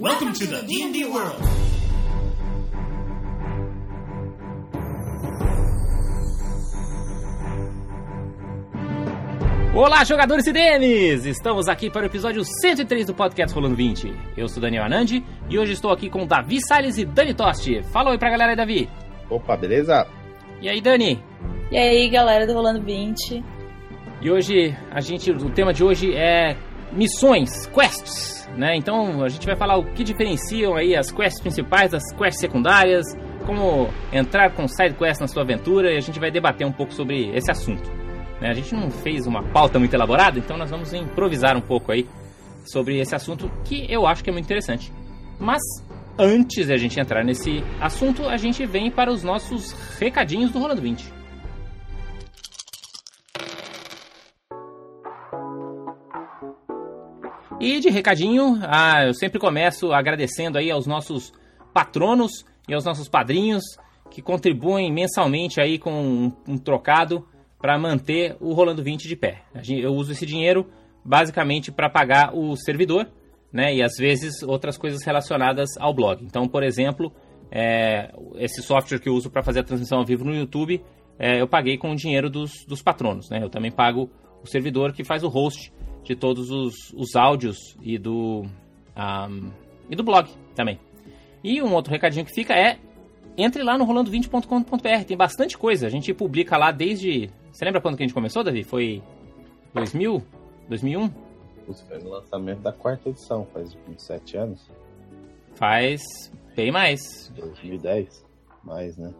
Welcome to the D&D world. Olá, jogadores e DMs! Estamos aqui para o episódio 103 do podcast Rolando 20. Eu sou Daniel Anandi e hoje estou aqui com Davi Salles e Dani Tosti. Fala oi pra galera aí, Davi. Opa, beleza? E aí, Dani? E aí, galera do Rolando 20. E hoje, a gente, o tema de hoje é missões, quests, né? Então, a gente vai falar o que diferenciam aí as quests principais das quests secundárias, como entrar com side quests na sua aventura, e a gente vai debater um pouco sobre esse assunto. Né? A gente não fez uma pauta muito elaborada, então nós vamos improvisar um pouco aí sobre esse assunto que eu acho que é muito interessante. Mas antes de a gente entrar nesse assunto, a gente vem para os nossos recadinhos do Rolando 20. E de recadinho, ah, eu sempre começo agradecendo aí aos nossos patronos e aos nossos padrinhos que contribuem mensalmente aí com um, um trocado para manter o Rolando 20 de pé. Eu uso esse dinheiro basicamente para pagar o servidor, né? E às vezes outras coisas relacionadas ao blog. Então, por exemplo, é, esse software que eu uso para fazer a transmissão ao vivo no YouTube, é, eu paguei com o dinheiro dos, dos patronos, né? Eu também pago o servidor que faz o host de todos os, os áudios e do, um, e do blog também. E um outro recadinho que fica é entre lá no rolando20.com.br, tem bastante coisa. A gente publica lá desde. Você lembra quando que a gente começou, Davi? Foi 2000? 2001? Isso foi no lançamento da quarta edição, faz 27 anos. Faz bem mais. 2010, mais, né?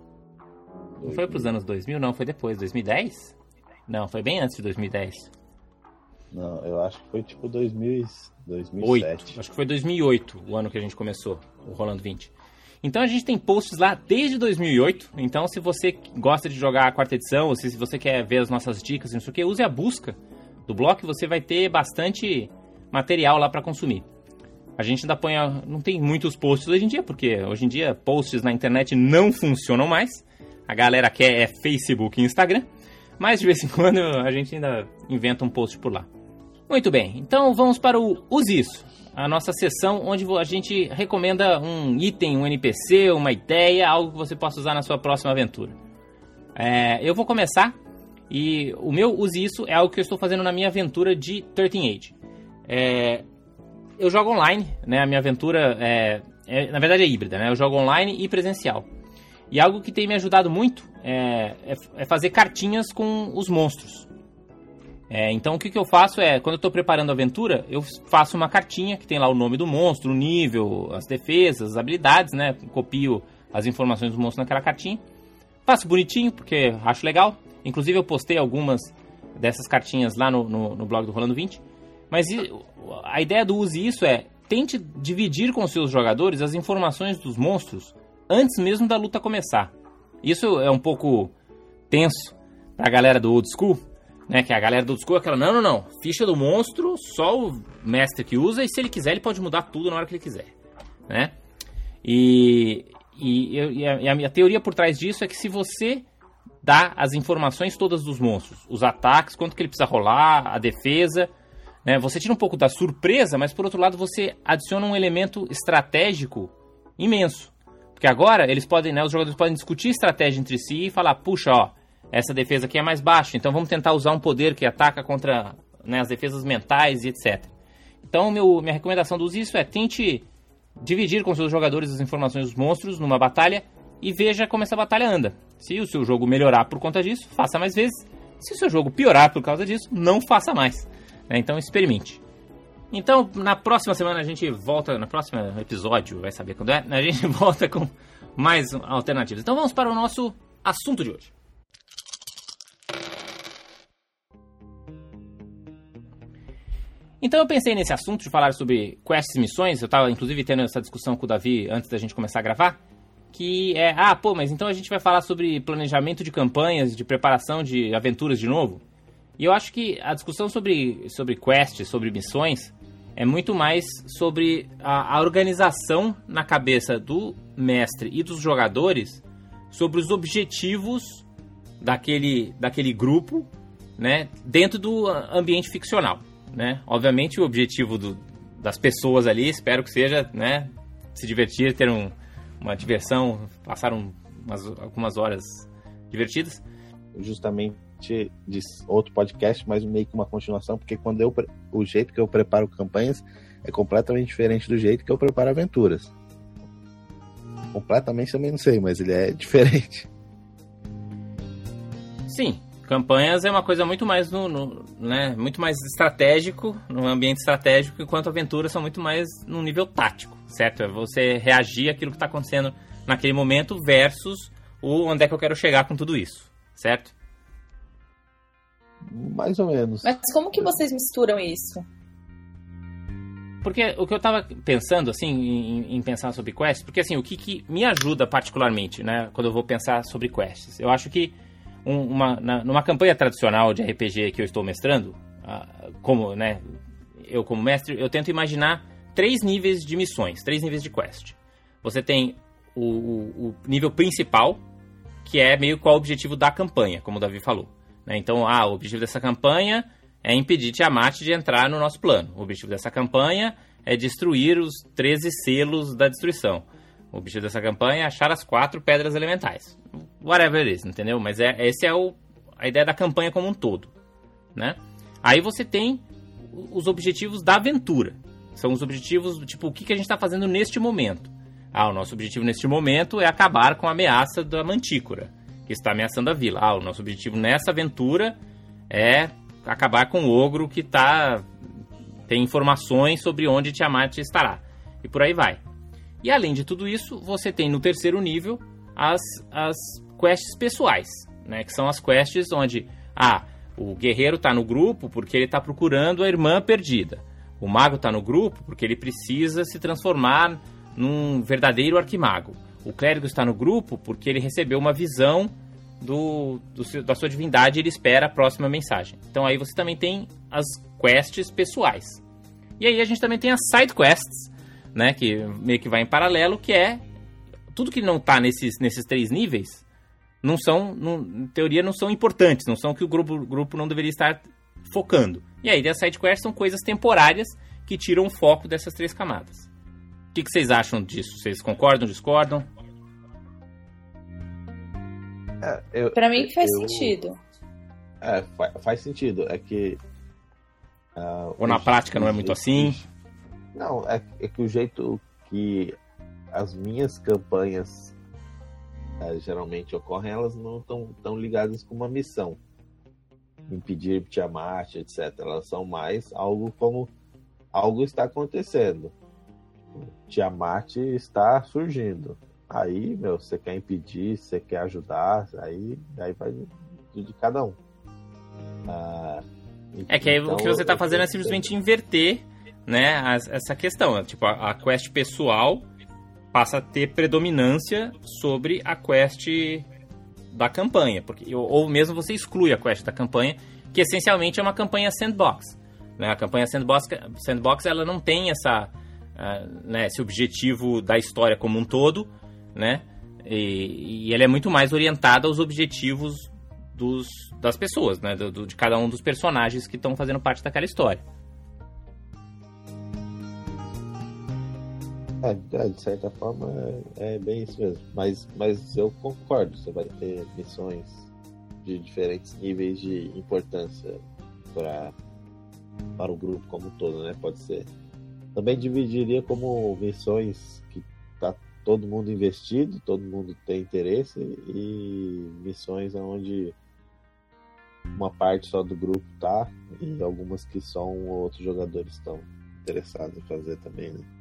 Não foi pros anos 2000, não, foi depois. 2010? Não, foi bem antes de 2010. Não, eu acho que foi tipo 2000, 2007. 8. Acho que foi 2008 o ano que a gente começou o Rolando 20. Então a gente tem posts lá desde 2008. Então se você gosta de jogar a quarta edição, ou se você quer ver as nossas dicas, não sei o que, use a busca do blog, você vai ter bastante material lá para consumir. A gente ainda põe, a... não tem muitos posts hoje em dia, porque hoje em dia posts na internet não funcionam mais. A galera quer é Facebook e Instagram, mas de vez em quando a gente ainda inventa um post por lá. Muito bem, então vamos para o Use Isso, a nossa sessão onde a gente recomenda um item, um NPC, uma ideia, algo que você possa usar na sua próxima aventura. É, eu vou começar e o meu Use Isso é algo que eu estou fazendo na minha aventura de 13 Age. É, eu jogo online, né? A minha aventura é, é, na verdade é híbrida, né? Eu jogo online e presencial. E algo que tem me ajudado muito é, é, é fazer cartinhas com os monstros. É, então o que, que eu faço é, quando eu estou preparando a aventura, eu faço uma cartinha que tem lá o nome do monstro, o nível, as defesas, as habilidades, né? Copio as informações do monstro naquela cartinha. Faço bonitinho, porque acho legal. Inclusive eu postei algumas dessas cartinhas lá no, no, no blog do Rolando 20. Mas a ideia do use isso é, tente dividir com seus jogadores as informações dos monstros antes mesmo da luta começar. Isso é um pouco tenso pra galera do old school, né? Que a galera do school é aquela, não, não, não, ficha do monstro, só o mestre que usa, e se ele quiser, ele pode mudar tudo na hora que ele quiser, né? E, e, e, a, e a teoria por trás disso é que se você dá as informações todas dos monstros, os ataques, quanto que ele precisa rolar, a defesa, né? Você tira um pouco da surpresa, mas por outro lado você adiciona um elemento estratégico imenso. Porque agora eles podem, né, os jogadores podem discutir estratégia entre si e falar, puxa, ó, essa defesa aqui é mais baixa, então vamos tentar usar um poder que ataca contra né, as defesas mentais e etc. Então, meu, minha recomendação dos isso é tente dividir com seus jogadores as informações dos monstros numa batalha e veja como essa batalha anda. Se o seu jogo melhorar por conta disso, faça mais vezes. Se o seu jogo piorar por causa disso, não faça mais. Né? Então, experimente. Então, na próxima semana a gente volta, no próximo episódio, vai saber quando é, a gente volta com mais alternativas. Então vamos para o nosso assunto de hoje. Então eu pensei nesse assunto de falar sobre quests e missões, eu estava inclusive tendo essa discussão com o Davi antes da gente começar a gravar, que é, ah, pô, mas então a gente vai falar sobre planejamento de campanhas, de preparação de aventuras de novo? E eu acho que a discussão sobre, sobre quests, sobre missões, é muito mais sobre a, a organização na cabeça do mestre e dos jogadores sobre os objetivos daquele, daquele grupo, né, dentro do ambiente ficcional, né? Obviamente o objetivo do, das pessoas ali. Espero que seja, né? Se divertir, ter um, uma diversão, passar um, umas, algumas horas divertidas. Justamente de outro podcast, mas meio que uma continuação, porque quando eu o jeito que eu preparo campanhas é completamente diferente do jeito que eu preparo aventuras. Completamente também não sei, mas ele é diferente. Sim, campanhas é uma coisa muito mais no, no, né, muito mais estratégico, no ambiente estratégico, enquanto aventuras são muito mais no nível tático, certo? É você reagir àquilo que está acontecendo naquele momento versus o onde é que eu quero chegar com tudo isso, certo? Mais ou menos. Mas como que vocês misturam isso? Porque o que eu tava pensando, assim, em, em, pensar sobre quests, porque assim, o que, que, me ajuda particularmente, né, quando eu vou pensar sobre quests? Eu acho que um, uma, na, numa campanha tradicional de RPG que eu estou mestrando, uh, como, né, eu como mestre, eu tento imaginar três níveis de missões, três níveis de quest. Você tem o, o, o nível principal, que é meio qual o objetivo da campanha, como o Davi falou. Né? Então, ah, o objetivo dessa campanha é impedir Tiamat de entrar no nosso plano. O objetivo dessa campanha é destruir os 13 selos da destruição. O objetivo dessa campanha é achar as quatro pedras elementais. Whatever it is, entendeu? Mas é, esse é o, a ideia da campanha como um todo, né? Aí você tem os objetivos da aventura. São os objetivos, tipo, o que, que a gente está fazendo neste momento. Ah, o nosso objetivo neste momento é acabar com a ameaça da mantícora, que está ameaçando a vila. Ah, o nosso objetivo nessa aventura é acabar com o ogro que tá tem informações sobre onde Tiamat estará. E por aí vai. E além de tudo isso, você tem no terceiro nível as, as quests pessoais, né? Que são as quests onde ah, o guerreiro está no grupo porque ele está procurando a irmã perdida. O mago está no grupo porque ele precisa se transformar num verdadeiro arquimago. O clérigo está no grupo porque ele recebeu uma visão do, do, da sua divindade e ele espera a próxima mensagem. Então aí você também tem as quests pessoais. E aí a gente também tem as side quests, né, que meio que vai em paralelo, que é tudo que não está nesses, nesses três níveis, não são, não, em teoria, não são importantes, não são que o grupo, grupo não deveria estar focando. E aí as side quests são coisas temporárias que tiram o foco dessas três camadas. O que, que vocês acham disso? Vocês concordam, discordam? É, para mim faz eu, sentido. É, faz, faz, sentido. É que. Uh, Ou na prática não é muito assim? Não, é, é, que o jeito que as minhas campanhas uh, geralmente ocorrem, elas não estão tão ligadas com uma missão. Impedir Tiamat, etc. Elas são mais algo como algo está acontecendo. Tiamat está surgindo. Aí, meu, você quer impedir, você quer ajudar, aí, aí vai de, cada um. Ah, é que aí então, o que você está fazendo é simplesmente inverter né, essa questão. Tipo, a, a quest pessoal passa a ter predominância sobre a quest da campanha. Porque, ou, mesmo você exclui a quest da campanha, que essencialmente é uma campanha sandbox. Né? A campanha sandbox, sandbox ela não tem essa, uh, né, esse objetivo da história como um todo, né? E, e ele é muito mais orientado aos objetivos dos, das pessoas, né? Do, do, de cada um dos personagens que estão fazendo parte daquela história. É, é, de certa forma é, é, bem isso mesmo. Mas, mas eu concordo, você vai ter missões de diferentes níveis de importância para para o grupo como um todo, né? Pode ser. Também dividiria como missões que tá todo mundo investido, todo mundo tem interesse e missões onde uma parte só do grupo tá e algumas que só um ou outros jogadores estão interessados em fazer também, né?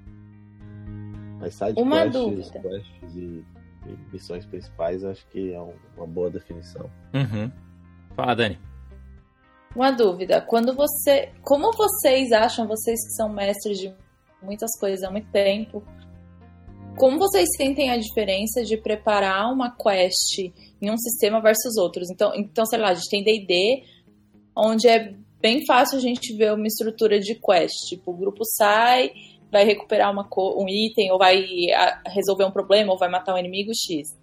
Mas side uma quests, quests e, e, missões principais acho que é um, uma boa definição. Uhum. Fala, Dani. Uma dúvida. Quando você. Como vocês acham, vocês que são mestres de muitas coisas há muito tempo, como vocês sentem a diferença de preparar uma quest em um sistema versus outros? Então, então sei lá, a gente tem D&D, onde é bem fácil a gente ver uma estrutura de quest. Tipo, o grupo sai, vai recuperar uma, um item, ou vai resolver um problema, ou vai matar um inimigo X.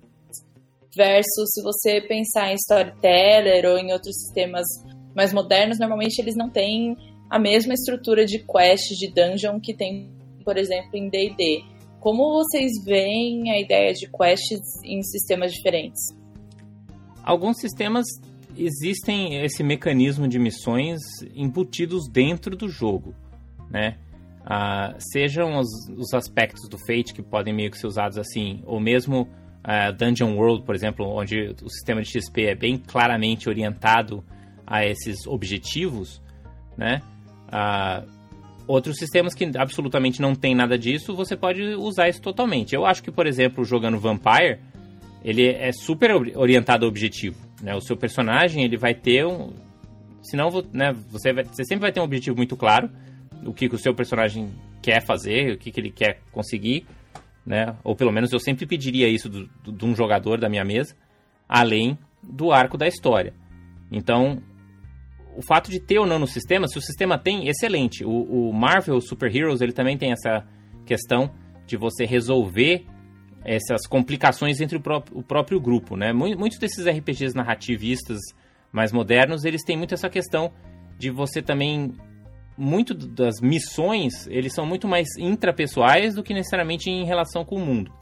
Versus se você pensar em storyteller ou em outros sistemas mais modernos, normalmente eles não têm a mesma estrutura de quest, de dungeon que tem, por exemplo, em D&D. Como vocês veem a ideia de quests em sistemas diferentes? Alguns sistemas existem esse mecanismo de missões embutidos dentro do jogo, né? Ah, sejam os, os, aspectos do Fate que podem meio que ser usados assim, ou mesmo ah, Dungeon World, por exemplo, onde o sistema de XP é bem claramente orientado a esses objetivos, né? Ah, outros sistemas que absolutamente não tem nada disso, você pode usar isso totalmente. Eu acho que, por exemplo, jogando Vampire, ele é super orientado ao objetivo. Né? O seu personagem ele vai ter um. Senão, né, você, vai, você sempre vai ter um objetivo muito claro. O que, o seu personagem quer fazer, o que, que ele quer conseguir. Né? Ou pelo menos eu sempre pediria isso de um jogador da minha mesa, além do arco da história. Então, o fato de ter ou não no sistema, se o sistema tem, excelente. O, o Marvel Super Heroes ele também tem essa questão de você resolver essas complicações entre o, pró o próprio grupo, né? Muitos desses RPGs narrativistas mais modernos, eles têm muito essa questão de você também muito das missões, eles são muito mais intrapessoais do que necessariamente em relação com o mundo.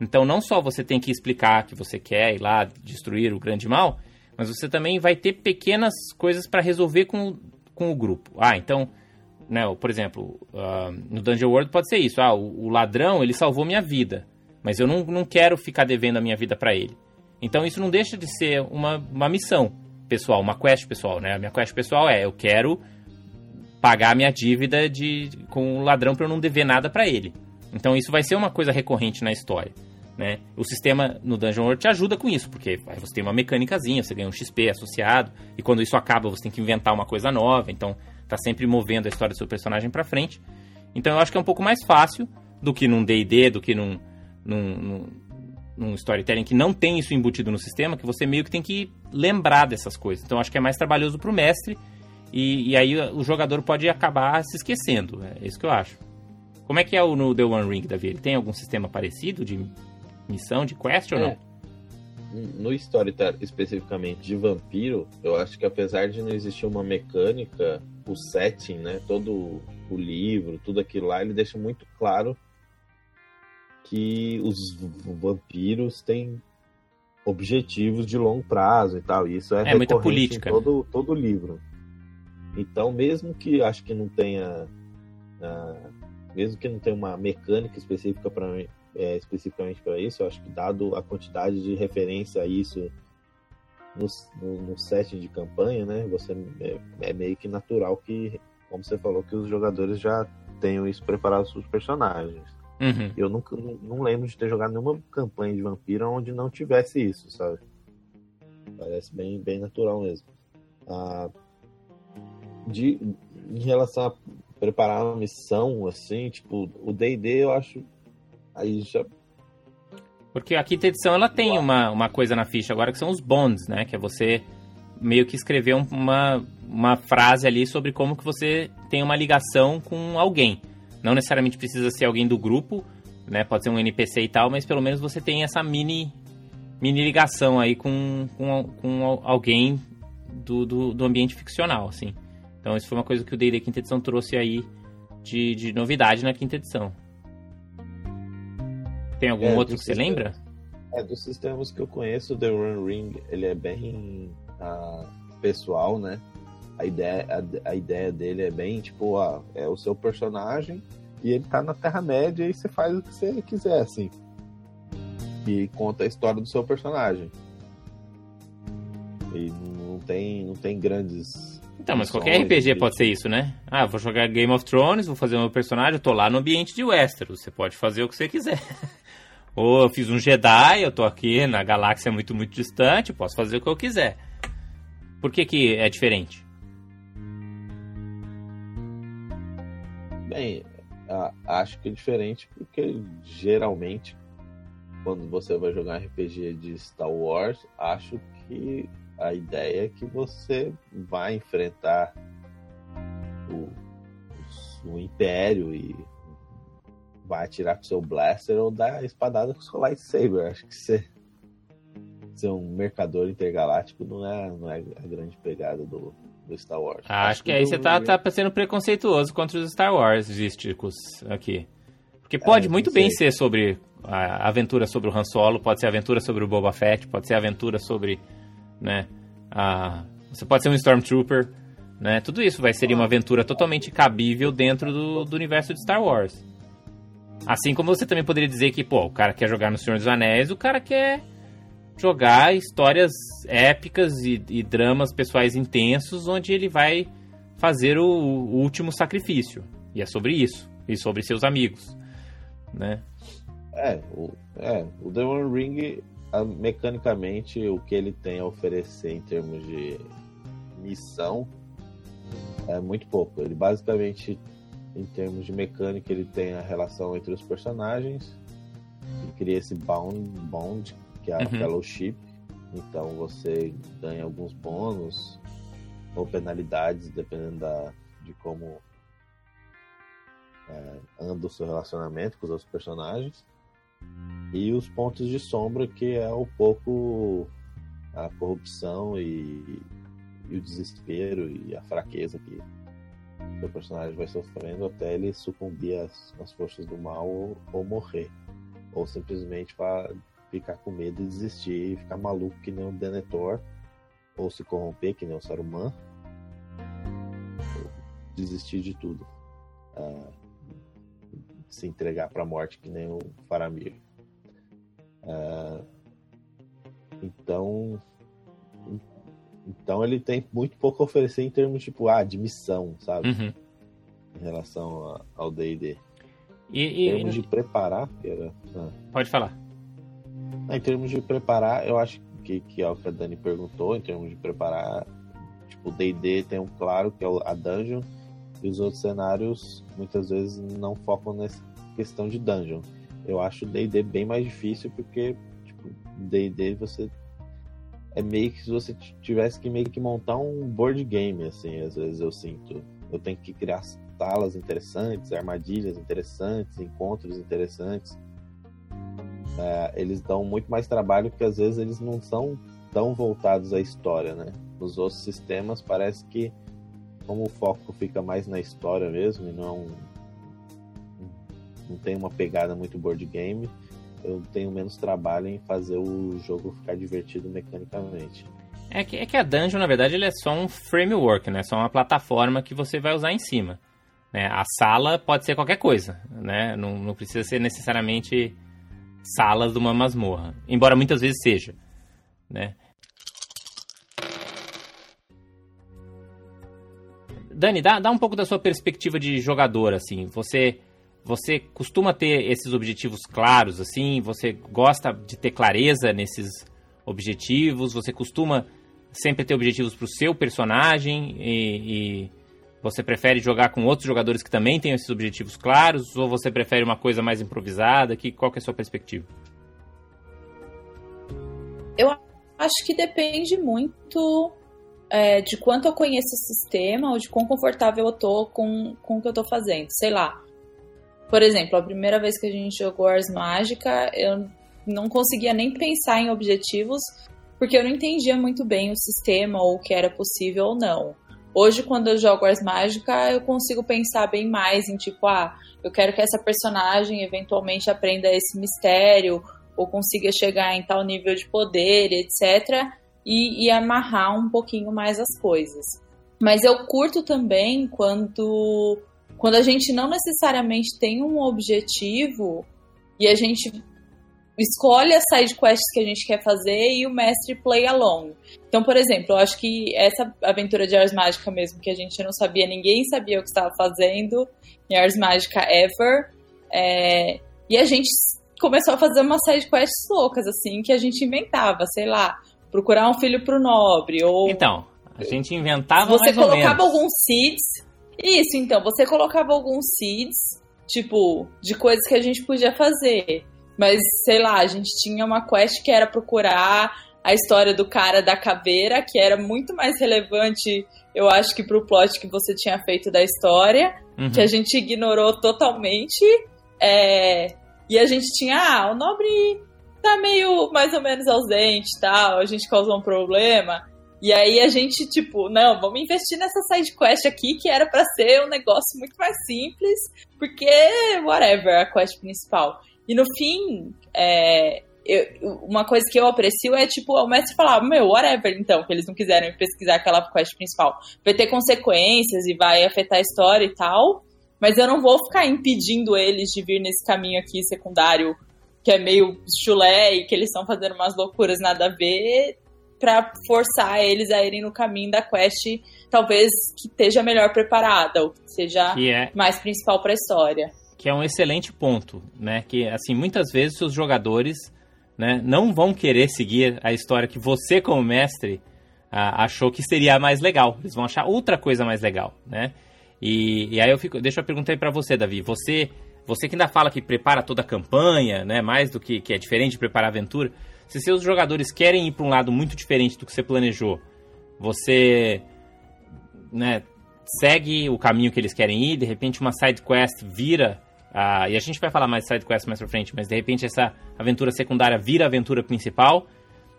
Então, não só você tem que explicar que você quer ir lá destruir o grande mal, mas você também vai ter pequenas coisas para resolver com, com o grupo. Ah, então, né, por exemplo, uh, no Dungeon World pode ser isso. Ah, o, o ladrão, ele salvou minha vida mas eu não, não quero ficar devendo a minha vida para ele. Então isso não deixa de ser uma, uma missão pessoal, uma quest pessoal, né? A minha quest pessoal é eu quero pagar a minha dívida de, com o ladrão para eu não dever nada para ele. Então isso vai ser uma coisa recorrente na história. Né? O sistema no Dungeon World te ajuda com isso, porque você tem uma mecânicazinha, você ganha um XP associado, e quando isso acaba você tem que inventar uma coisa nova, então tá sempre movendo a história do seu personagem para frente. Então eu acho que é um pouco mais fácil do que num D&D, do que num, num, num, num storytelling que não tem isso embutido no sistema, que você meio que tem que lembrar dessas coisas. Então acho que é mais trabalhoso para o mestre e, e, aí o jogador pode acabar se esquecendo. É isso que eu acho. Como é que é o no The One Ring, Davi? Ele tem algum sistema parecido de missão, de quest ou é. não? No Storytelling especificamente de vampiro, eu acho que apesar de não existir uma mecânica, o setting, né, todo o livro, tudo aquilo lá, ele deixa muito claro que os vampiros têm objetivos de longo prazo e tal. E isso é, é muita política. em todo, todo livro. Então, mesmo que acho que não tenha. Uh, mesmo que não tenha uma mecânica específica para é, especificamente para isso, eu acho que dado a quantidade de referência a isso no, no, no setting de campanha, né? Você é, é, meio que natural que, como você falou, que os jogadores já tenham isso preparado para os personagens. Uhum. Eu nunca, não, não, lembro de ter jogado nenhuma campanha de vampiro onde não tivesse isso, sabe? Parece bem, bem natural mesmo. Ah, de, em relação a preparar uma missão, assim, tipo, o D&D eu acho... Aí já... Porque a quinta edição, ela tem uma, uma coisa na ficha agora que são os bonds, né? Que é você meio que escrever uma, uma frase ali sobre como que você tem uma ligação com alguém. Não necessariamente precisa ser alguém do grupo, né? Pode ser um NPC e tal, mas pelo menos você tem essa mini, mini ligação aí com, com, com alguém do, do, do ambiente ficcional, assim. Então isso foi uma coisa que o D&D Quinta Edição trouxe aí de, de novidade na quinta edição. Tem algum é, outro que você lembra? É, dos sistemas que eu conheço, The Run Ring, ele é bem uh, pessoal, né? a ideia, a, a, ideia dele é bem tipo, ó, é o seu personagem e ele tá na Terra-média e você faz o que você quiser, assim. E conta a história do seu personagem. E não tem, não tem grandes. Então, mas qualquer RPG pode ser isso, né? Ah, vou jogar Game of Thrones, vou fazer o meu personagem, eu tô lá no ambiente de Westeros. Você pode fazer o que você quiser. Ou eu fiz um Jedi, eu tô aqui na galáxia muito, muito distante, posso fazer o que eu quiser. Por que, que é diferente? Bem, acho que é diferente porque geralmente quando você vai jogar RPG de Star Wars, acho que a ideia é que você vai enfrentar o, o Império e vai atirar com seu blaster ou dar espadada com seu lightsaber. Acho que ser, ser um mercador intergaláctico não é, não é a grande pegada do, do Star Wars. Ah, acho, acho que, que aí você tá, tá sendo preconceituoso contra os Star Wars místicos aqui. Porque pode é, muito bem ser sobre a aventura sobre o Han Solo, pode ser aventura sobre o Boba Fett, pode ser aventura sobre, né, a... Você pode ser um Stormtrooper, né? Tudo isso vai ser uma aventura totalmente cabível dentro do, do universo de Star Wars. Assim como você também poderia dizer que, pô, o cara quer jogar no Senhor dos Anéis, o cara quer jogar histórias épicas e, e dramas pessoais intensos, onde ele vai fazer o, o, último sacrifício. E é sobre isso. E sobre seus amigos. Né? É, o, é, o The One Ring, mecanicamente, o que ele tem a oferecer em termos de missão é muito pouco. Ele basicamente, em termos de mecânica, ele tem a relação entre os personagens, ele cria esse bond, bond que é a uhum. fellowship. Então você ganha alguns bônus ou penalidades, dependendo da, de como é, anda o seu relacionamento com os outros personagens. E os pontos de sombra, que é um pouco a corrupção e, e o desespero e a fraqueza que o personagem vai sofrendo até ele sucumbir às, às forças do mal ou, ou morrer. Ou simplesmente ficar com medo e desistir e ficar maluco que nem um Denethor, ou se corromper que nem o Saruman, desistir de tudo. Uh, se entregar para a morte que nem o Faramir. Uh, então, então ele tem muito pouco a oferecer em termos tipo, ah, de missão, sabe? Uhum. Em relação ao D&D. E, e, em termos de preparar, era... ah. pode falar. Ah, em termos de preparar, eu acho que, que é o que a Dani perguntou, em termos de preparar, tipo, o D&D tem um claro que é a dungeon, e os outros cenários muitas vezes não focam nessa questão de dungeon. Eu acho o D&D bem mais difícil porque, tipo, D&D você é meio que se você tivesse que meio que montar um board game, assim, às vezes eu sinto. Eu tenho que criar salas interessantes, armadilhas interessantes, encontros interessantes é, eles dão muito mais trabalho porque às vezes eles não são tão voltados à história, né? Nos outros sistemas parece que como o foco fica mais na história mesmo e não não tem uma pegada muito board game, eu tenho menos trabalho em fazer o jogo ficar divertido mecanicamente. É que, é que a dungeon, na verdade, ele é só um framework, né? Só uma plataforma que você vai usar em cima. Né? A sala pode ser qualquer coisa, né? Não, não precisa ser necessariamente salas de uma masmorra, embora muitas vezes seja, né? Dani, dá, dá um pouco da sua perspectiva de jogador, assim. Você você costuma ter esses objetivos claros, assim? Você gosta de ter clareza nesses objetivos? Você costuma sempre ter objetivos para o seu personagem e, e você prefere jogar com outros jogadores que também têm esses objetivos claros? Ou você prefere uma coisa mais improvisada? Que, qual que é a sua perspectiva? Eu acho que depende muito é, de quanto eu conheço o sistema ou de quão confortável eu tô com, com o que eu tô fazendo. Sei lá. Por exemplo, a primeira vez que a gente jogou Ars Mágica, eu não conseguia nem pensar em objetivos porque eu não entendia muito bem o sistema ou o que era possível ou não. Hoje, quando eu jogo Ars Mágica, eu consigo pensar bem mais em tipo, ah, eu quero que essa personagem eventualmente aprenda esse mistério, ou consiga chegar em tal nível de poder, etc. E, e amarrar um pouquinho mais as coisas. Mas eu curto também quando, quando a gente não necessariamente tem um objetivo e a gente escolhe as side quests que a gente quer fazer e o mestre play along. Então, por exemplo, eu acho que essa aventura de Ars Mágica mesmo, que a gente não sabia, ninguém sabia o que estava fazendo em Ars Mágica ever, é, e a gente começou a fazer umas side quests loucas, assim, que a gente inventava, sei lá, procurar um filho pro nobre, ou... Então, a gente inventava Você colocava alguns seeds, isso, então, você colocava alguns seeds, tipo, de coisas que a gente podia fazer. Mas, sei lá, a gente tinha uma quest que era procurar a história do cara da caveira, que era muito mais relevante, eu acho, que pro plot que você tinha feito da história, uhum. que a gente ignorou totalmente. É... E a gente tinha, ah, o nobre tá meio mais ou menos ausente tal, a gente causou um problema. E aí a gente, tipo, não, vamos investir nessa side quest aqui que era para ser um negócio muito mais simples, porque whatever, a quest principal. E no fim, é, eu, uma coisa que eu aprecio é, tipo, o mestre falar, meu, whatever, então, que eles não quiserem pesquisar aquela quest principal. Vai ter consequências e vai afetar a história e tal, mas eu não vou ficar impedindo eles de vir nesse caminho aqui secundário, que é meio chulé e que eles estão fazendo umas loucuras nada a ver, para forçar eles a irem no caminho da quest, talvez que esteja melhor preparada, ou que seja que é... mais principal para a história. Que é um excelente ponto, né? Que, assim, muitas vezes os jogadores né, não vão querer seguir a história que você, como mestre, achou que seria mais legal. Eles vão achar outra coisa mais legal, né? E, e aí eu fico, deixa eu perguntar aí pra você, Davi. Você, você que ainda fala que prepara toda a campanha, né? Mais do que, que é diferente de preparar a aventura. Se seus jogadores querem ir para um lado muito diferente do que você planejou, você né, segue o caminho que eles querem ir, de repente uma side quest vira. Uh, e a gente vai falar mais side quest mais pra frente, mas de repente essa aventura secundária vira aventura principal.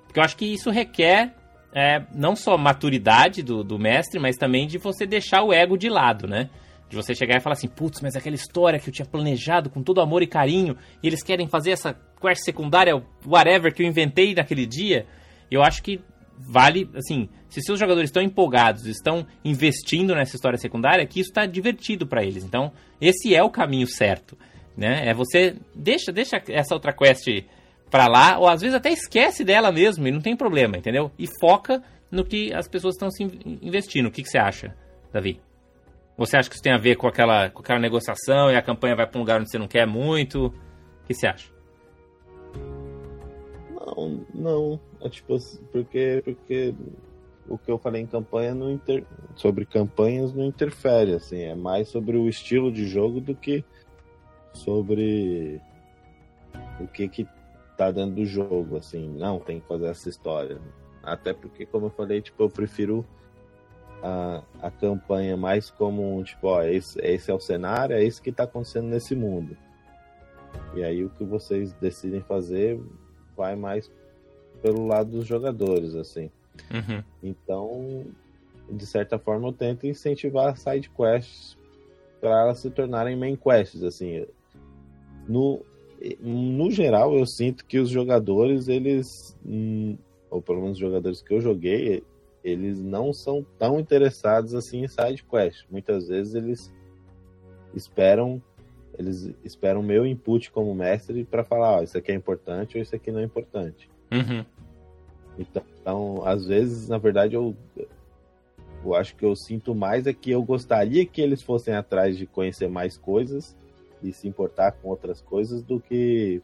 Porque eu acho que isso requer é, não só maturidade do, do mestre, mas também de você deixar o ego de lado, né? De você chegar e falar assim, putz, mas aquela história que eu tinha planejado com todo amor e carinho, e eles querem fazer essa quest secundária, whatever, que eu inventei naquele dia, eu acho que vale, assim, se seus jogadores estão empolgados, estão investindo nessa história secundária, que isso está divertido para eles. Então, esse é o caminho certo, né? É você deixa, deixa essa outra quest para lá, ou às vezes até esquece dela mesmo e não tem problema, entendeu? E foca no que as pessoas estão se investindo. O que, que você acha, Davi? Você acha que isso tem a ver com aquela, com aquela negociação e a campanha vai para um lugar onde você não quer muito? O que você acha? Não, não. É tipo assim, porque, porque o que eu falei em campanha não inter... sobre campanhas não interfere, assim, é mais sobre o estilo de jogo do que sobre o que que tá dentro do jogo, assim, não, tem que fazer essa história. Até porque, como eu falei, tipo, eu prefiro a, a campanha mais como, tipo, ó, esse, esse é o cenário, é isso que está acontecendo nesse mundo. E aí o que vocês decidem fazer vai mais pelo lado dos jogadores, assim. Uhum. Então, de certa forma, eu tento incentivar side quests para elas se tornarem main quests, assim. No, no geral, eu sinto que os jogadores, eles, hum, ou pelo menos os jogadores que eu joguei, eles não são tão interessados assim em side quest. Muitas vezes eles esperam eles esperam meu input como mestre para falar, ó, isso aqui é importante ou isso aqui não é importante. Uhum. Então, então, às vezes, na verdade, eu, eu acho que eu sinto mais é que eu gostaria que eles fossem atrás de conhecer mais coisas e se importar com outras coisas do que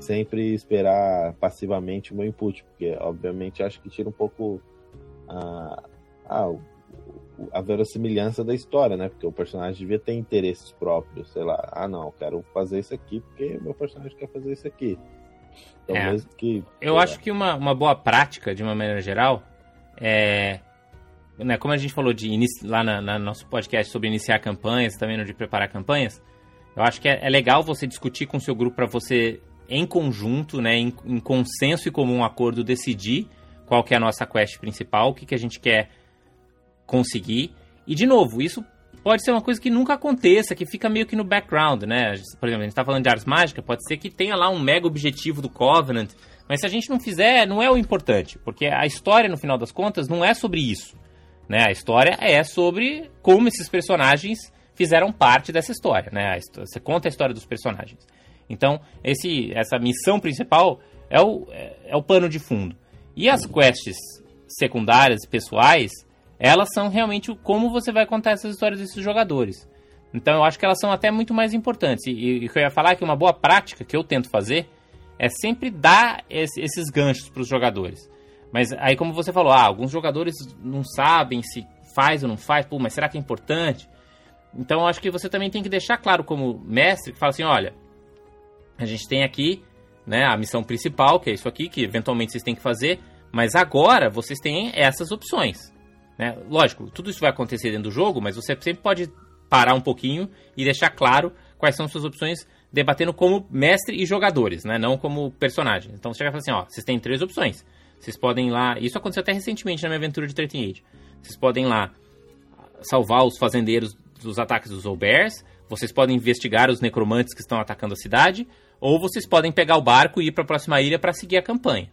sempre esperar passivamente o meu input, porque obviamente acho que tira um pouco a, a, a verossimilhança da história, né? Porque o personagem devia ter interesses próprios, sei lá, ah não, quero fazer isso aqui porque meu personagem quer fazer isso aqui. Então, é. que. Eu acho que uma, uma boa prática, de uma maneira geral, é. Né, como a gente falou de lá no na nosso podcast sobre iniciar campanhas, também no de preparar campanhas, eu acho que é, é legal você discutir com o seu grupo para você em conjunto, né, em, em, consenso e comum acordo, decidir qual que é a nossa quest principal, o que, que a gente quer conseguir. E, de novo, isso pode ser uma coisa que nunca aconteça, que fica meio que no background, né? Por exemplo, a gente está falando de Ars Mágica, pode ser que tenha lá um mega objetivo do Covenant, mas se a gente não fizer, não é o importante, porque a história, no final das contas, não é sobre isso. Né? A história é sobre como esses personagens fizeram parte dessa história, né? Você conta a história dos personagens. Então, esse, essa missão principal é o, é, é o pano de fundo. E as quests secundárias, pessoais, elas são realmente como você vai contar essas histórias desses jogadores. Então, eu acho que elas são até muito mais importantes. E, o que eu ia falar é que uma boa prática que eu tento fazer é sempre dar esse, esses ganchos para os jogadores. Mas aí, como você falou, ah, alguns jogadores não sabem se faz ou não faz, pô, mas será que é importante? Então, eu acho que você também tem que deixar claro como mestre, que fala assim, olha, a gente tem aqui né, a missão principal, que é isso aqui, que eventualmente vocês têm que fazer, mas agora vocês têm essas opções. Né? Lógico, tudo isso vai acontecer dentro do jogo, mas você sempre pode parar um pouquinho e deixar claro quais são suas opções, debatendo como mestre e jogadores, né? não como personagem. Então você chega e fala assim: ó, vocês têm três opções. Vocês podem ir lá. Isso aconteceu até recentemente na minha aventura de 13 Age. Vocês podem ir lá salvar os fazendeiros dos ataques dos Bears. Vocês podem investigar os necromantes que estão atacando a cidade. Ou vocês podem pegar o barco e ir para a próxima ilha para seguir a campanha.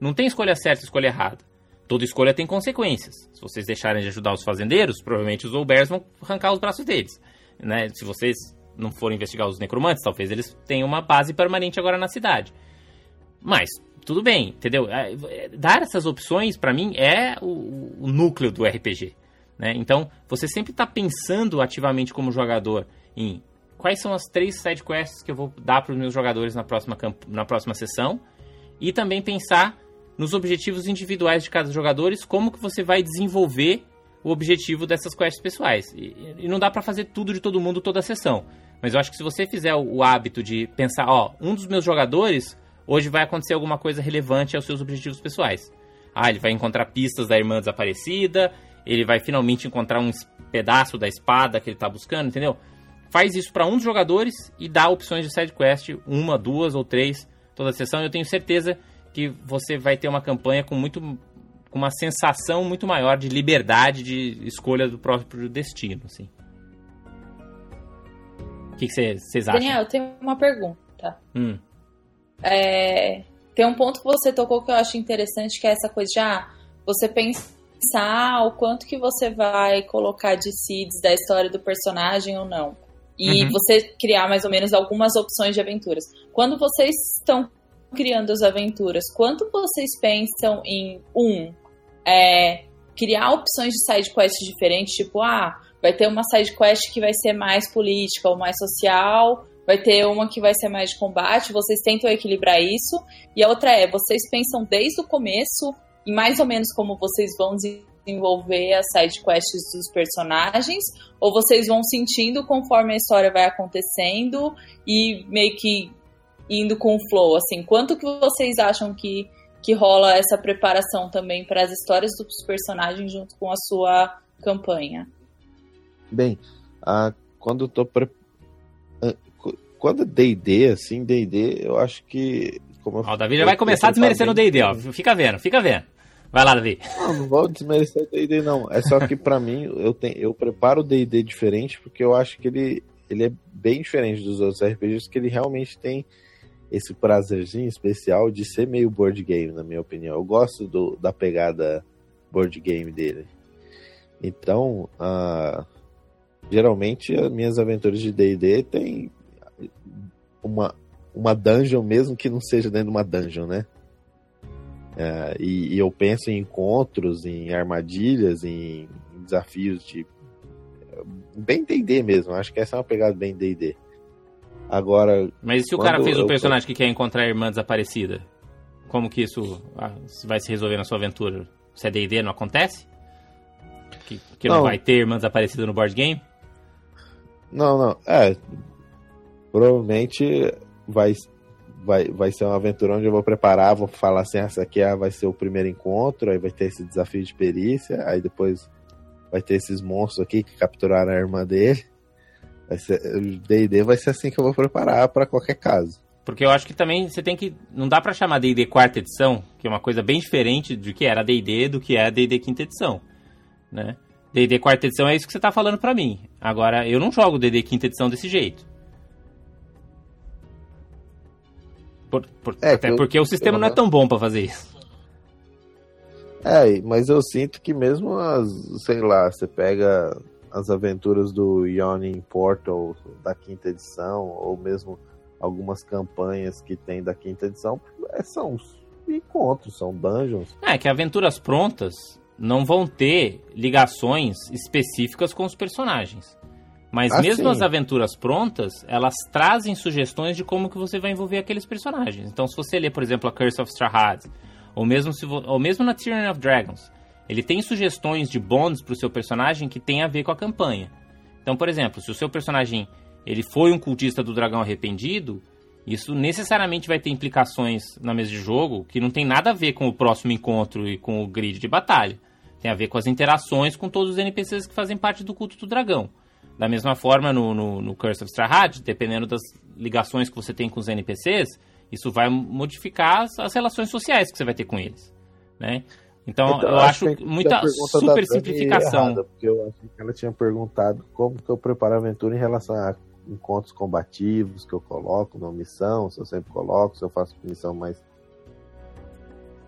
Não tem escolha certa e escolha errada. Toda escolha tem consequências. Se vocês deixarem de ajudar os fazendeiros, provavelmente os Bears vão arrancar os braços deles. Né? Se vocês não forem investigar os necromantes, talvez eles tenham uma base permanente agora na cidade. Mas, tudo bem, entendeu? É, dar essas opções, para mim, é o, o, núcleo do RPG. Né? Então, você sempre está pensando ativamente como jogador em quais são as três side quests que eu vou dar para os meus jogadores na próxima, na próxima sessão e também pensar nos objetivos individuais de cada jogador, como que você vai desenvolver o objetivo dessas quests pessoais. E, e não dá para fazer tudo de todo mundo toda a sessão. Mas eu acho que se você fizer o, o hábito de pensar, ó, um dos meus jogadores hoje vai acontecer alguma coisa relevante aos seus objetivos pessoais. Ah, ele vai encontrar pistas da irmã desaparecida, ele vai finalmente encontrar um pedaço da espada que ele está buscando, entendeu? Faz isso para um dos jogadores e dá opções de side quest, uma, duas ou três toda a sessão. Eu tenho certeza que você vai ter uma campanha com muito com uma sensação muito maior de liberdade de escolha do próprio destino, assim. O que vocês acham? Daniel, eu tenho uma pergunta. Hum. É, tem um ponto que você tocou que eu acho interessante, que é essa coisa de ah, você pensar o quanto que você vai colocar de seeds da história do personagem ou não. E uhum. você criar mais ou menos algumas opções de aventuras. Quando vocês estão criando as aventuras, quanto vocês pensam em um é, criar opções de side quest diferentes, tipo, ah, vai ter uma side quest que vai ser mais política ou mais social, vai ter uma que vai ser mais de combate, vocês tentam equilibrar isso. E a outra é, vocês pensam desde o começo e mais ou menos como vocês vão desenvolver as side quests dos personagens, ou vocês vão sentindo conforme a história vai acontecendo e meio que indo com o flow, assim, quanto que vocês acham que, que rola essa preparação também para as histórias dos personagens junto com a sua campanha? Bem, ah, quando eu tô pre quando é D&D, assim, D&D, eu acho que... Como ó, o Davi já vai começar desmerecendo o D&D, ó. Fica vendo, fica vendo. Vai lá, Davi. Não, não vou desmerecer o D&D, não. É só que para mim, eu, tenho, eu preparo o D&D diferente porque eu acho que ele, ele é bem diferente dos outros RPGs, que ele realmente tem esse prazerzinho especial de ser meio board game, na minha opinião. Eu gosto do, da pegada board game dele. Então, uh, geralmente as minhas aventuras de D&D tem uma, uma dungeon, mesmo que não seja dentro de uma dungeon, né? É, e, e, eu penso em encontros, em armadilhas, em, em desafios de. Bem DD mesmo, acho que essa é uma pegada bem DD. Agora. Mas e se o cara fez um personagem que quer encontrar a irmã desaparecida? Como que isso ah, vai se resolver na sua aventura? Se é DD, não acontece? Que, que não. não vai ter irmã desaparecida no board game? Não, não. É, provavelmente vai, vai, vai ser uma aventura onde eu vou preparar, vou falar assim, essa aqui é, vai ser o primeiro encontro, aí vai ter esse desafio de perícia, aí depois vai ter esses monstros aqui que capturaram a irmã dele. O D&D vai ser assim que eu vou preparar para qualquer caso. Porque eu acho que também você tem que. Não dá para chamar D&D quarta edição, que é uma coisa bem diferente do que era D&D do que é D&D quinta edição, né? D&D quarta edição é isso que você tá falando para mim. Agora, eu não jogo D&D quinta edição desse jeito. Por, por, é, até eu, porque o sistema eu, não é tão bom para fazer isso. É, mas eu sinto que mesmo as, sei lá, você pega as aventuras do Yawning Portal da quinta edição, ou mesmo algumas campanhas que tem da quinta edição, é, são encontros, são dungeons. É, que aventuras prontas não vão ter ligações específicas com os personagens. Mas ah, mesmo sim. as aventuras prontas, elas trazem sugestões de como que você vai envolver aqueles personagens. Então, se você ler, por exemplo, a Curse of Strahd, ou mesmo, se ou mesmo na Tyranny of Dragons, ele tem sugestões de bônus para o seu personagem que tem a ver com a campanha. Então, por exemplo, se o seu personagem ele foi um cultista do dragão arrependido, isso necessariamente vai ter implicações na mesa de jogo que não tem nada a ver com o próximo encontro e com o grid de batalha. Tem a ver com as interações com todos os NPCs que fazem parte do culto do dragão. Da mesma forma, no, no, no Curse of Strahd, dependendo das ligações que você tem com os NPCs, isso vai modificar as, as, relações sociais que você vai ter com eles. né? Então, então eu acho, acho muita super simplificação. Errada, porque eu acho que ela tinha perguntado como que eu preparo a aventura em relação a encontros combativos que eu coloco na missão, se eu sempre coloco, se eu faço missão mais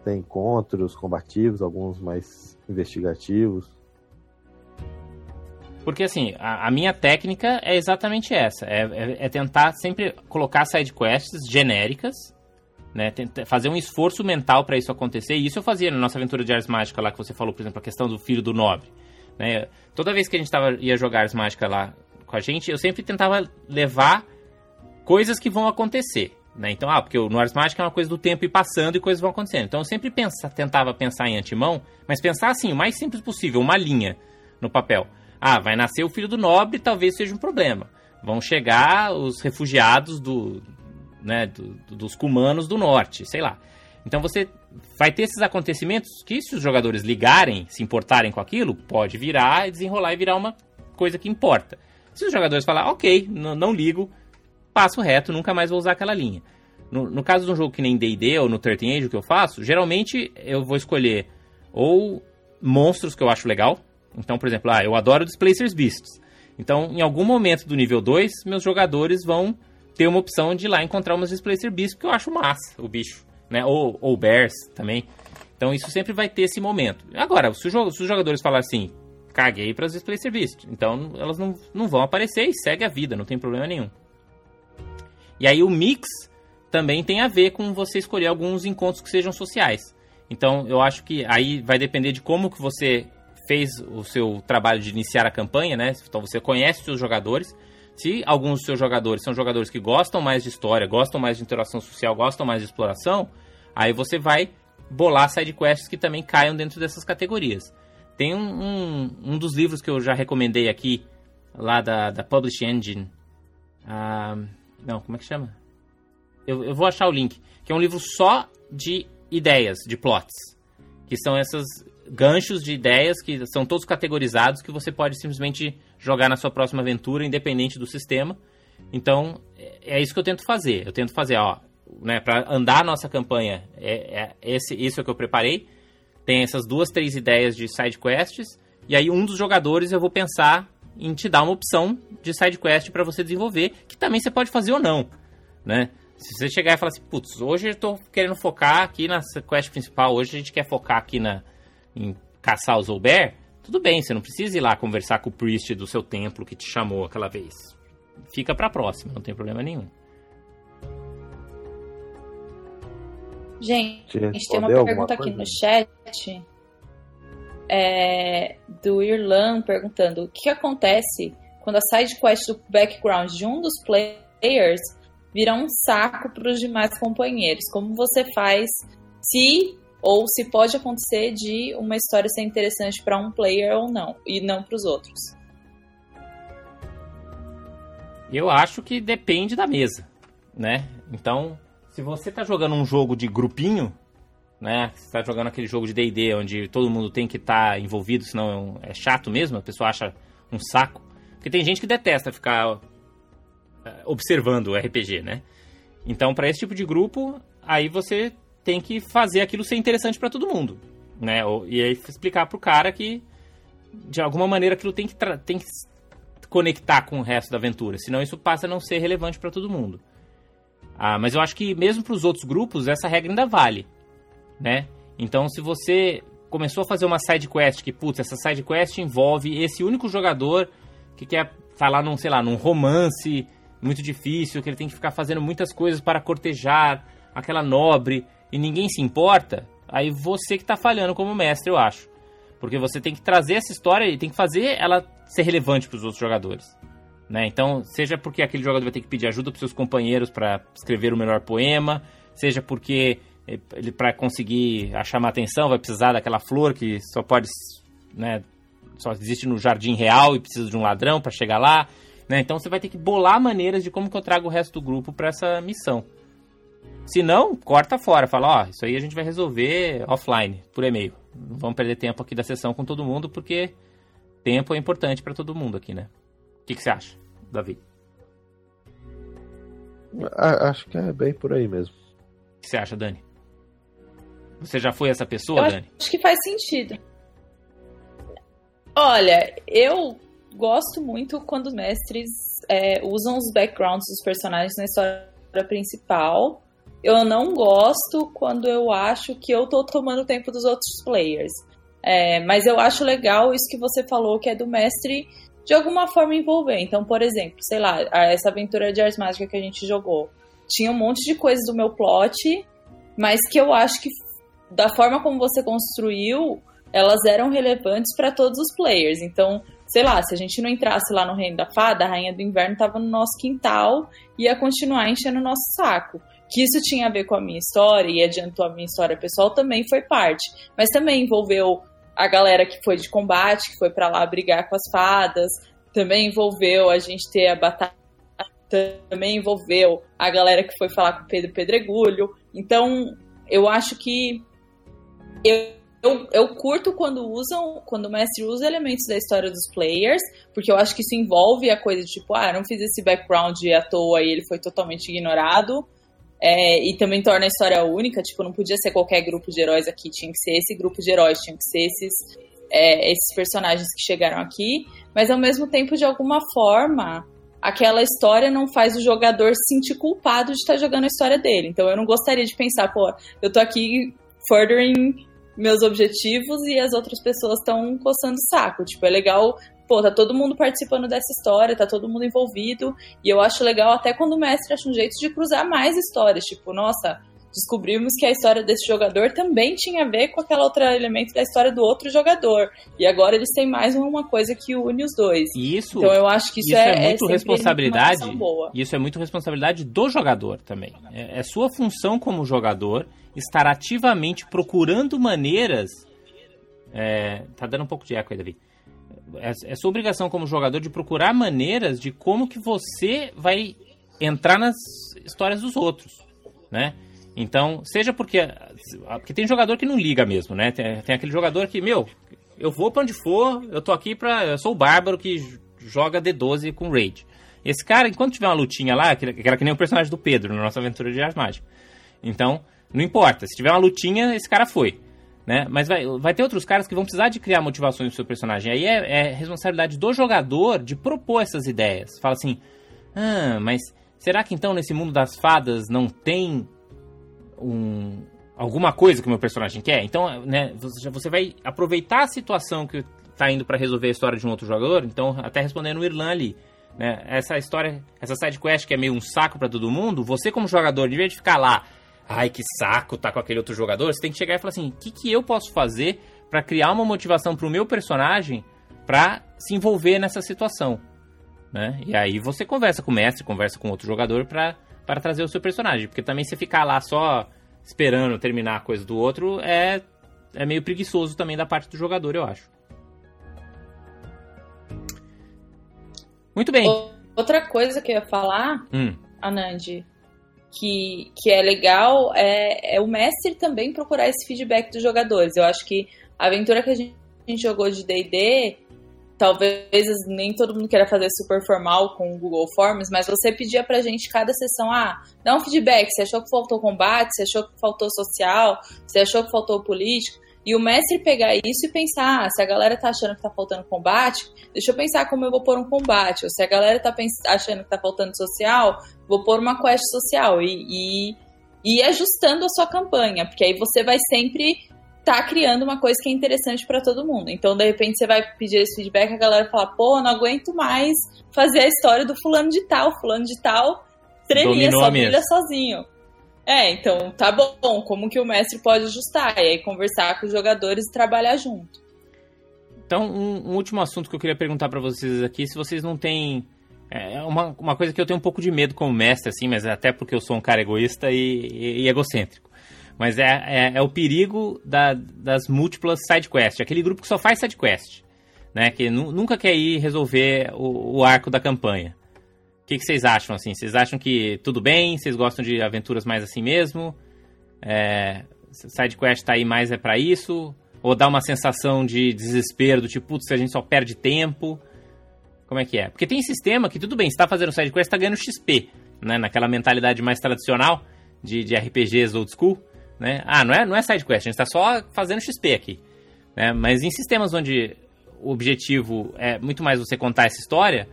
tem encontros combativos, alguns mais investigativos. Porque assim, a, a minha técnica é exatamente essa: é, é, é tentar sempre colocar side quests genéricas, né? Tentar fazer um esforço mental para isso acontecer. E isso eu fazia na nossa aventura de Ars Mágica lá que você falou, por exemplo, a questão do filho do nobre. Né? Toda vez que a gente tava, ia jogar Ars Mágica lá com a gente, eu sempre tentava levar coisas que vão acontecer. Né? Então, ah, porque o Ars Mágica é uma coisa do tempo ir passando e coisas vão acontecendo. Então eu sempre pensa, tentava pensar em antemão, mas pensar assim, o mais simples possível, uma linha no papel. Ah, vai nascer o filho do nobre, talvez seja um problema. Vão chegar os refugiados do, né, do, dos cumanos do norte, sei lá. Então você vai ter esses acontecimentos que, se os jogadores ligarem, se importarem com aquilo, pode virar e desenrolar e virar uma coisa que importa. Se os jogadores falar, ok, não ligo, passo reto, nunca mais vou usar aquela linha. No, no caso de um jogo que nem D&D ou no 13 Age, o que eu faço, geralmente eu vou escolher ou monstros que eu acho legal, então, por exemplo, ah, eu adoro Displacers Beasts. Então, em algum momento do nível 2, meus jogadores vão ter uma opção de ir lá encontrar umas Displacer Beasts, porque eu acho massa o bicho, né? Ou, ou Bears também. Então, isso sempre vai ter esse momento. Agora, se, o, se os jogadores falarem assim, caguei para as Displacer Beasts, então elas não, não vão aparecer e segue a vida, não tem problema nenhum. E aí o mix também tem a ver com você escolher alguns encontros que sejam sociais. Então, eu acho que aí vai depender de como que você fez o seu trabalho de iniciar a campanha, né? Então você conhece os seus jogadores. Se alguns dos seus jogadores são jogadores que gostam mais de história, gostam mais de interação social, gostam mais de exploração, aí você vai bolar sidequests que também caiam dentro dessas categorias. Tem um, um, um, dos livros que eu já recomendei aqui, lá da, da Publish Engine. Ah, não, como é que chama? Eu, eu vou achar o link. Que é um livro só de ideias, de plots. Que são essas ganchos de ideias que são todos categorizados que você pode simplesmente jogar na sua próxima aventura, independente do sistema. Então, é, é isso que eu tento fazer. Eu tento fazer, ó, né, para andar a nossa campanha, é, é esse, isso é que eu preparei. Tem essas duas, três ideias de side quests, e aí um dos jogadores eu vou pensar em te dar uma opção de side quest para você desenvolver, que também você pode fazer ou não, né? Se você chegar e falar assim, putz, hoje eu tô querendo focar aqui na quest principal, hoje a gente quer focar aqui na, em caçar os Zolber, tudo bem, você não precisa ir lá conversar com o priest do seu templo que te chamou aquela vez. Fica pra próxima, não tem problema nenhum. Gente, a gente tem uma pergunta aqui no chat é, do Irlan perguntando o que acontece quando a side quest do background de um dos players vira um saco para os demais companheiros. Como você faz se ou se pode acontecer de uma história ser interessante para um player ou não, e não para os outros. Eu acho que depende da mesa, né? Então, se você está jogando um jogo de grupinho, né? Você está jogando aquele jogo de D&D onde todo mundo tem que estar tá envolvido, senão é chato mesmo, a pessoa acha um saco. Porque tem gente que detesta ficar eh, observando o RPG, né? Então, para esse tipo de grupo, aí você tem que fazer aquilo ser interessante para todo mundo, né? E aí explicar pro cara que de alguma maneira aquilo tem que tem que conectar com o resto da aventura, senão isso passa a não ser relevante para todo mundo. Ah, mas eu acho que mesmo para os outros grupos essa regra ainda vale, né? Então se você começou a fazer uma side quest que putz, essa side quest envolve esse único jogador que quer lá num, sei lá, num romance muito difícil, que ele tem que ficar fazendo muitas coisas para cortejar aquela nobre e ninguém se importa, aí você que está falhando como mestre, eu acho. Porque você tem que trazer essa história e tem que fazer ela ser relevante para os outros jogadores. Né? Então, seja porque aquele jogador vai ter que pedir ajuda para seus companheiros para escrever o melhor poema, seja porque ele para conseguir chamar atenção vai precisar daquela flor que só pode, né, só existe no jardim real e precisa de um ladrão para chegar lá, né? Então você vai ter que bolar maneiras de como que eu trago o resto do grupo para essa missão. Se não, corta fora. Fala, ó, isso aí a gente vai resolver offline, por e-mail. Não vamos perder tempo aqui da sessão com todo mundo, porque tempo é importante para todo mundo aqui, né? O que, que você acha, Davi? Acho que é bem por aí mesmo. O que você acha, Dani? Você já foi essa pessoa, eu Dani? Acho que faz sentido. Olha, eu gosto muito quando os mestres é, usam os backgrounds dos personagens na história principal. Eu não gosto quando eu acho que eu tô tomando tempo dos outros players. É, mas eu acho legal isso que você falou, que é do mestre de alguma forma envolver. Então, por exemplo, sei lá, essa aventura de Ars Mágica que a gente jogou. Tinha um monte de coisas do meu plot, mas que eu acho que da forma como você construiu, elas eram relevantes para todos os players. Então, sei lá, se a gente não entrasse lá no Reino da Fada, a Rainha do Inverno estava no nosso quintal e ia continuar enchendo o nosso saco. Que isso tinha a ver com a minha história e adiantou a minha história pessoal também foi parte. Mas também envolveu a galera que foi de combate, que foi para lá brigar com as fadas, também envolveu a gente ter a batalha, também envolveu a galera que foi falar com Pedro Pedregulho. Então, eu acho que eu, eu, eu, curto quando usam, quando o mestre usa elementos da história dos players, porque eu acho que isso envolve a coisa de tipo, ah, não fiz esse background à toa e ele foi totalmente ignorado. É, e também torna a história única, tipo, não podia ser qualquer grupo de heróis aqui, tinha que ser esse grupo de heróis, tinha que ser esses, é, esses personagens que chegaram aqui, mas ao mesmo tempo, de alguma forma, aquela história não faz o jogador se sentir culpado de estar jogando a história dele. Então eu não gostaria de pensar, pô, eu tô aqui furthering meus objetivos e as outras pessoas estão coçando o saco. Tipo, é legal pô, tá todo mundo participando dessa história, tá todo mundo envolvido. E eu acho legal até quando o mestre acha um jeito de cruzar mais histórias. Tipo, nossa, descobrimos que a história desse jogador também tinha a ver com aquele outro elemento da história do outro jogador. E agora eles têm mais uma coisa que une os dois. Isso. Então eu acho que isso, isso é, é, muito é responsabilidade. Isso é muito responsabilidade do jogador também. É, é sua função como jogador estar ativamente procurando maneiras. É, tá dando um pouco de eco aí, Davi é, sua obrigação como jogador de procurar maneiras de como que você vai entrar nas histórias dos outros, né? Então, seja porque porque tem jogador que não liga mesmo, né? Tem, tem aquele jogador que, meu, eu vou para onde for, eu tô aqui para, eu sou o bárbaro que joga D12 com raid. Esse cara, enquanto tiver uma lutinha lá, que era que nem o personagem do Pedro na nossa aventura de Ars. Então, não importa, se tiver uma lutinha, esse cara foi. Né? Mas vai, vai ter outros caras que vão precisar de criar motivações pro seu personagem. Aí é, é responsabilidade do jogador de propor essas ideias. Fala assim, ah, mas será que então nesse mundo das fadas não tem um, alguma coisa que o meu personagem quer? Então, né, você vai aproveitar a situação que tá indo para resolver a história de um outro jogador. Então, até respondendo o Irlan ali, né, essa história, essa side quest que é meio um saco para todo mundo, você como jogador, de vez de ficar lá ai que saco tá com aquele outro jogador, você tem que chegar e falar assim, o que, que eu posso fazer para criar uma motivação pro meu personagem para se envolver nessa situação, né? E aí você conversa com o mestre, conversa com outro jogador para trazer o seu personagem, porque também você ficar lá só esperando terminar a coisa do outro é é meio preguiçoso também da parte do jogador, eu acho. Muito bem. Outra coisa que eu ia falar, hum. Anand, que, que é legal é, é o mestre também procurar esse feedback dos jogadores. Eu acho que a aventura que a gente, a gente jogou de D&D, talvez nem todo mundo queira fazer super formal com o Google Forms, mas você pedia pra gente cada sessão, ah, dá um feedback, você achou que faltou combate, você achou que faltou social, você achou que faltou político. E o mestre pegar isso e pensar, ah, se a galera tá achando que tá faltando combate, deixa eu pensar como eu vou pôr um combate. Ou se a galera tá achando que tá faltando social, vou pôr uma quest social. E, e, e ajustando a sua campanha, porque aí você vai sempre tá criando uma coisa que é interessante para todo mundo. Então, de repente, você vai pedir esse feedback, a galera fala, pô, não aguento mais fazer a história do fulano de tal, fulano de tal, tremia, só brilha sozinho. É, então tá bom. Como que o mestre pode ajustar? E aí conversar com os jogadores e trabalhar junto. Então, um, um último assunto que eu queria perguntar para vocês aqui, se vocês não têm. É uma, uma coisa que eu tenho um pouco de medo como mestre, assim, mas é até porque eu sou um cara egoísta e, e, e egocêntrico. Mas é, é, é o perigo da, das múltiplas sidequests, aquele grupo que só faz sidequest, né? Que nunca quer ir resolver o, o arco da campanha que, que vocês acham, assim? Vocês acham que tudo bem? Vocês gostam de aventuras mais assim mesmo? É, SideQuest tá aí mais é para isso? Ou dá uma sensação de desespero, do tipo, putz, a gente só perde tempo? Como é que é? Porque tem sistema que, tudo bem, você tá fazendo SideQuest, tá ganhando XP, né? Naquela mentalidade mais tradicional de, de RPGs old school. né? Ah, não é, não é side quest, a gente está só fazendo XP aqui. Né? Mas em sistemas onde o objetivo é muito mais você contar essa história,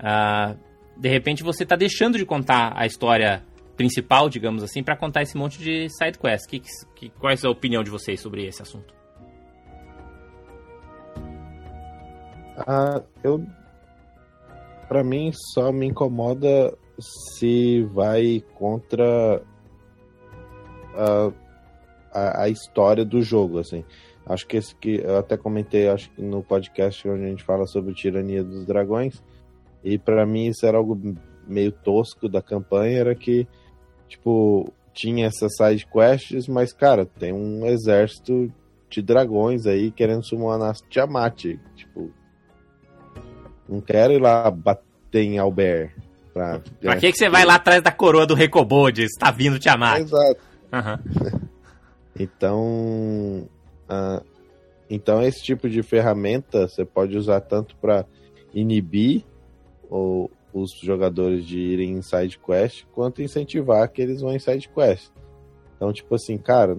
uh, de repente você está deixando de contar a história principal, digamos assim, para contar esse monte de side quest. Que, que, qual é a opinião de vocês sobre esse assunto? Ah, eu para mim só me incomoda se vai contra a, a, a, história do jogo, assim. Acho que esse que eu até comentei, acho que no podcast onde a gente fala sobre tirania dos dragões, e para mim isso era algo meio tosco da campanha, era que tipo tinha essas side quests, mas cara, tem um exército de dragões aí querendo summonar Tiamat, tipo, não quero ir lá bater em Albert. Pra, pra que, que você vai lá atrás da coroa do Recobode? Está vindo Tiamat. Exato. Uhum. então, uh, então esse tipo de ferramenta você pode usar tanto para inibir ou, os jogadores de irem em side quest, quanto incentivar que eles vão em side quest. Então, tipo assim, cara,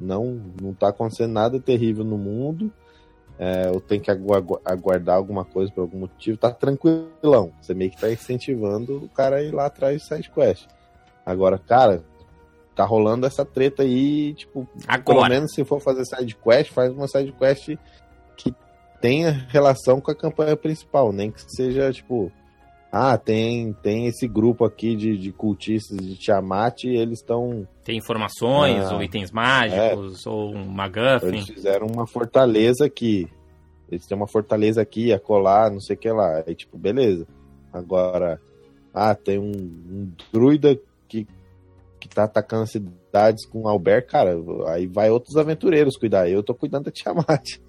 não, não tá acontecendo nada terrível no mundo. É, eu tenho que agu aguardar alguma coisa por algum motivo, tá tranquilão. Você meio que tá incentivando o cara a ir lá atrás de side quest. Agora, cara, tá rolando essa treta aí, tipo, Agora. pelo menos se for fazer side quest, faz uma side quest que tenha relação com a campanha principal, nem que seja, tipo, ah, tem, tem esse grupo aqui de, de cultistas de Tiamat e eles estão... Tem informações, ah, ou itens mágicos, é, ou um MacGuffin. Eles fizeram uma fortaleza aqui. Eles têm uma fortaleza aqui, a colar, não sei o que lá. Aí, tipo, beleza. Agora, ah, tem um, um druida que, que tá atacando cidades com Albert, cara, aí vai outros aventureiros cuidar. Eu tô cuidando da Tiamat.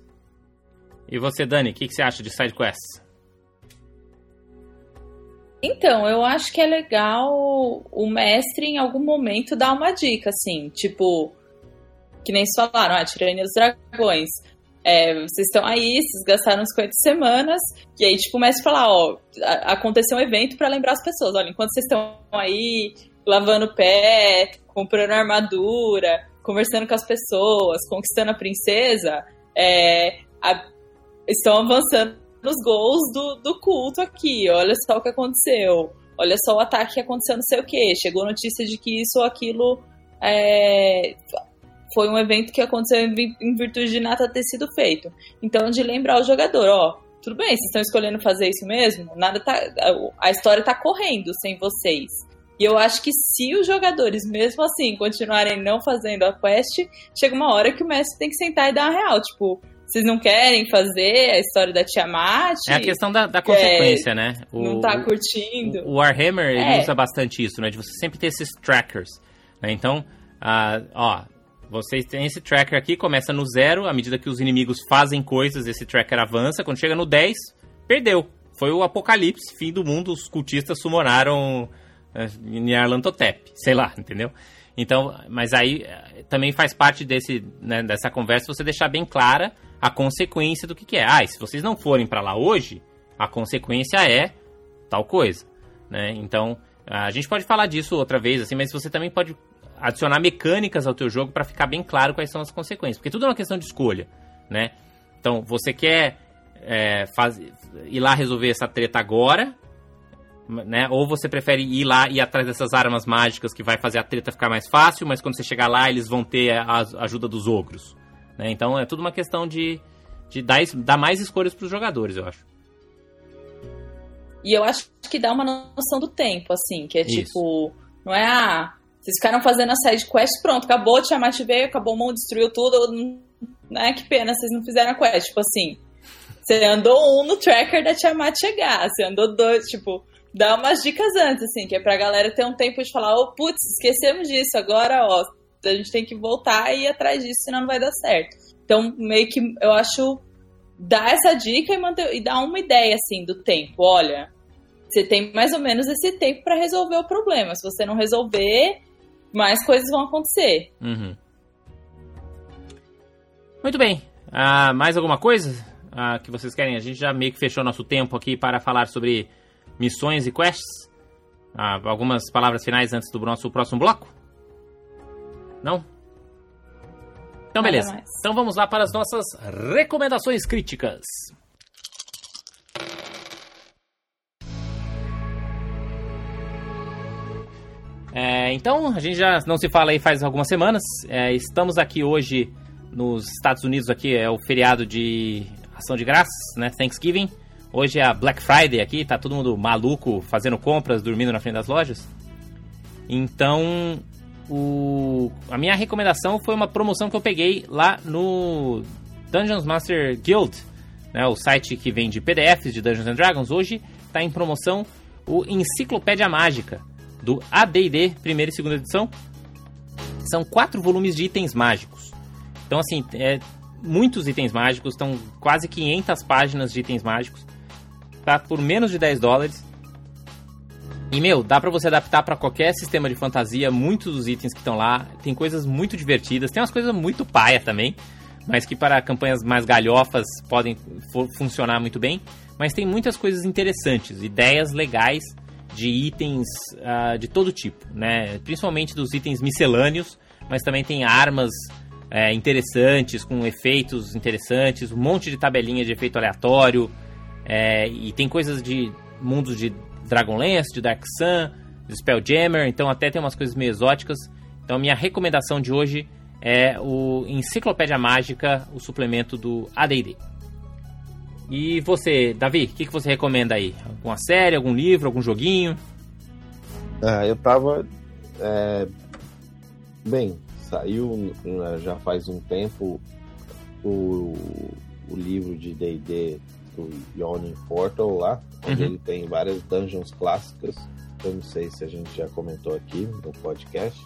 E você, Dani, o que, que você acha de sidequests? Então, eu acho que é legal o mestre em algum momento dar uma dica, assim, tipo, que nem vocês falaram, a ah, Tirania dos Dragões. É, vocês estão aí, vocês gastaram 50 semanas, e aí, tipo, o mestre fala, ó, aconteceu um evento para lembrar as pessoas, olha, enquanto vocês estão aí lavando o pé, comprando armadura, conversando com as pessoas, conquistando a princesa, é, a, estão avançando nos gols do, do culto aqui. Olha só o que aconteceu. Olha só o ataque que aconteceu, não sei o que. Chegou notícia de que isso ou aquilo é, foi um evento que aconteceu em virtude de nada ter sido feito. Então, de lembrar o jogador, ó, tudo bem, vocês estão escolhendo fazer isso mesmo? Nada tá, a história tá correndo sem vocês. E eu acho que se os jogadores, mesmo assim, continuarem não fazendo a quest, chega uma hora que o mestre tem que sentar e dar uma real. Tipo, vocês não querem fazer a história da Tiamat? É a questão da, da consequência, é, né? O, não tá curtindo. O, o Warhammer, ele é. usa bastante isso, né? De você sempre ter esses trackers. Né? Então, ó, vocês têm esse tracker aqui, começa no zero, à medida que os inimigos fazem coisas, esse tracker avança. Quando chega no 10, perdeu. Foi o apocalipse, fim do mundo, os cultistas sumonaram uh, Nyarlathotep, sei lá, entendeu? Então, mas aí eh, também faz parte desse, né, dessa conversa você deixar bem clara a consequência do que, que é. Ah, se vocês não forem para lá hoje, a consequência é tal coisa, né? Então, a gente pode falar disso outra vez, assim, mas você também pode adicionar mecânicas ao teu jogo para ficar bem claro quais são as consequências, porque tudo é uma questão de escolha, né? Então, você quer é, faz, ir lá resolver essa treta agora, né? Ou você prefere ir lá e ir atrás dessas armas mágicas que vai fazer a treta ficar mais fácil, mas quando você chegar lá eles vão ter a ajuda dos ogros. Né? Então é tudo uma questão de, de dar, dar mais escolhas para os jogadores, eu acho. E eu acho que dá uma noção do tempo, assim, que é Isso. tipo, não é ah, vocês ficaram fazendo a side quest, pronto, acabou, Tiamat veio, acabou o mundo, destruiu tudo, né? Que pena, vocês não fizeram a quest, tipo assim. Você andou um no tracker da Tiamat chegar, você andou dois, tipo, dá umas dicas antes, assim, que é pra galera ter um tempo de falar, oh, putz, esquecemos disso, agora, ó, a gente tem que voltar e ir atrás disso, senão não vai dar certo. Então, meio que eu acho dar essa dica e, manter, e dar uma ideia, assim, do tempo. Olha, você tem mais ou menos esse tempo para resolver o problema. Se você não resolver, mais coisas vão acontecer. Uhum. Muito bem. Uh, mais alguma coisa uh, que vocês querem? A gente já meio que fechou nosso tempo aqui para falar sobre missões e quests. Ah, algumas palavras finais antes do nosso próximo bloco? Não? Então, beleza. Então vamos lá para as nossas recomendações críticas. É, então, a gente já não se fala aí faz algumas semanas. É, estamos aqui hoje nos Estados Unidos, aqui é o feriado de ação de graças, né? Thanksgiving. Hoje é a Black Friday aqui, tá todo mundo maluco fazendo compras, dormindo na frente das lojas. Então, o, a minha recomendação foi uma promoção que eu peguei lá no Dungeons Master Guild, né, o site que vende PDFs de Dungeons and Dragons. Hoje está em promoção o Enciclopédia Mágica do AD&D primeira e segunda edição. São quatro volumes de itens mágicos. Então, assim, é, muitos itens mágicos, estão quase 500 páginas de itens mágicos. Tá por menos de 10 dólares. E, meu, dá pra você adaptar pra qualquer sistema de fantasia. Muitos dos itens que estão lá. Tem coisas muito divertidas. Tem umas coisas muito paia também. Mas que para campanhas mais galhofas podem fu- funcionar muito bem. Mas tem muitas coisas interessantes. Ideias legais de itens ah, de todo tipo, né? Principalmente dos itens miscelâneos. Mas também tem armas é, interessantes, com efeitos interessantes. Um monte de tabelinha de efeito aleatório. É, e tem coisas de mundos de Dragonlance, de Dark Sun, de Spelljammer, então até tem umas coisas meio exóticas. Então minha recomendação de hoje é o Enciclopédia Mágica, o suplemento do AD&D. E você, Davi, o que, que você recomenda aí? Alguma série, algum livro, algum joguinho? Ah, eu tava. é, Bem, saiu já faz um tempo o, o livro de DD do Yawning Portal lá, onde Uhum. ele tem várias dungeons clássicas. Eu não sei se a gente já comentou aqui no podcast.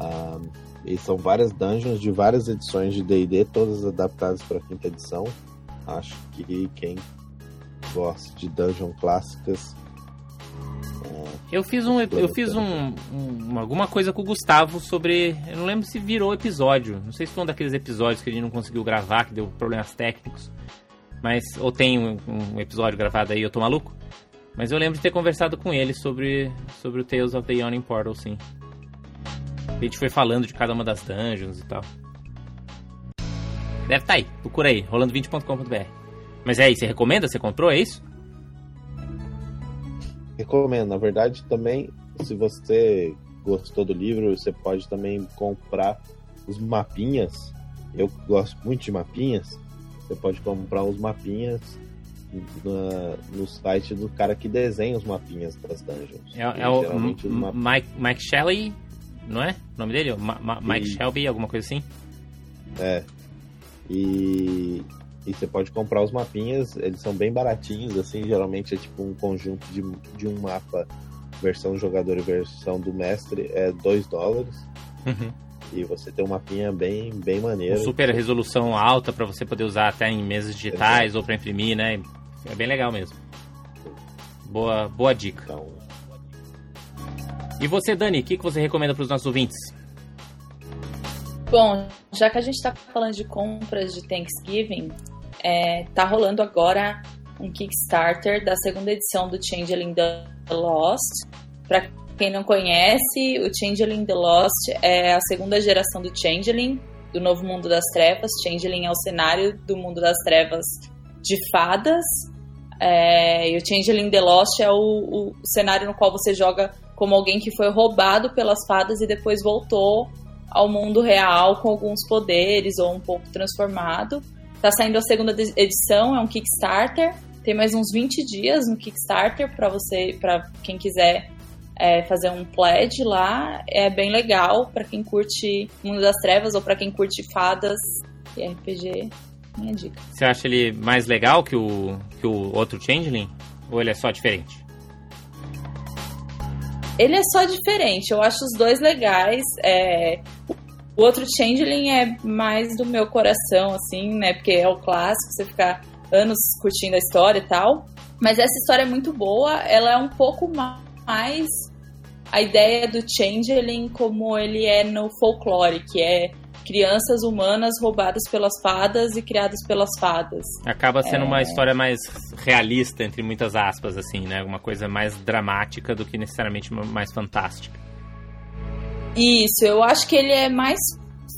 Ah, e são várias dungeons de várias edições de DD, todas adaptadas para quinta edição. Acho que quem gosta de dungeon clássicas Eu fiz um, eu fiz um, um- alguma coisa com o Gustavo sobre, eu não lembro se virou episódio. Não sei se foi um daqueles episódios que a gente não conseguiu gravar, que deu problemas técnicos. Mas ou tem um, um episódio gravado aí, eu tô maluco. Mas eu lembro de ter conversado com ele sobre sobre o Tales of the Yawning Portal, sim. A gente foi falando de cada uma das dungeons e tal. Deve estar aí, procura aí, rolando20.com.br. Mas é aí, você recomenda? Você comprou, é isso? Recomendo. Na verdade, também, se você gostou do livro, você pode também comprar os mapinhas. Eu gosto muito de mapinhas. Você pode comprar os mapinhas na- no site do cara que desenha os mapinhas das dungeons. É, é E o map- Mike, Mike Shelley, não é? O nome dele? Ma- Ma- Mike Isso. Shelby, alguma coisa assim? É. E, e você pode comprar os mapinhas, eles são bem baratinhos, assim, geralmente é tipo um conjunto de, de um mapa, versão do jogador e versão do mestre, é 2 dólares. Uhum. E você tem um mapinha bem, bem Com maneiro. super resolução alta pra você poder usar até em mesas digitais ou pra imprimir, né? É bem legal mesmo. Boa, boa dica. Então, E você, Dani, o que, que você recomenda pros nossos ouvintes? Bom, já que a gente tá falando de compras de Thanksgiving, é, tá rolando agora um Kickstarter da segunda edição do Changeling The Lost. Pra quem não conhece, o Changeling The Lost é a segunda geração do Changeling, do novo mundo das trevas. Changeling é o cenário do mundo das trevas de fadas. É, e o Changeling The Lost é o, o cenário no qual você joga como alguém que foi roubado pelas fadas e depois voltou ao mundo real com alguns poderes ou um pouco transformado. Tá saindo a segunda edição, é um Kickstarter. Tem mais uns 20 dias no Kickstarter para você, para quem quiser é, fazer um pledge lá. É bem legal para quem curte Mundo das Trevas ou para quem curte fadas e RPG. Minha dica. Você acha ele mais legal que o, que o outro Changeling? Ou ele é só diferente? Ele é só diferente, eu acho os dois legais. É, O outro Changeling é mais do meu coração, assim, né? Porque é o clássico, você fica anos curtindo a história e tal. Mas essa história é muito boa, ela é um pouco ma- mais a ideia do Changeling como ele é no folclore, que é crianças humanas roubadas pelas fadas e criadas pelas fadas. Acaba sendo uma história mais realista, entre muitas aspas, assim, né? Uma coisa mais dramática do que necessariamente mais fantástica. Isso, eu acho que ele é mais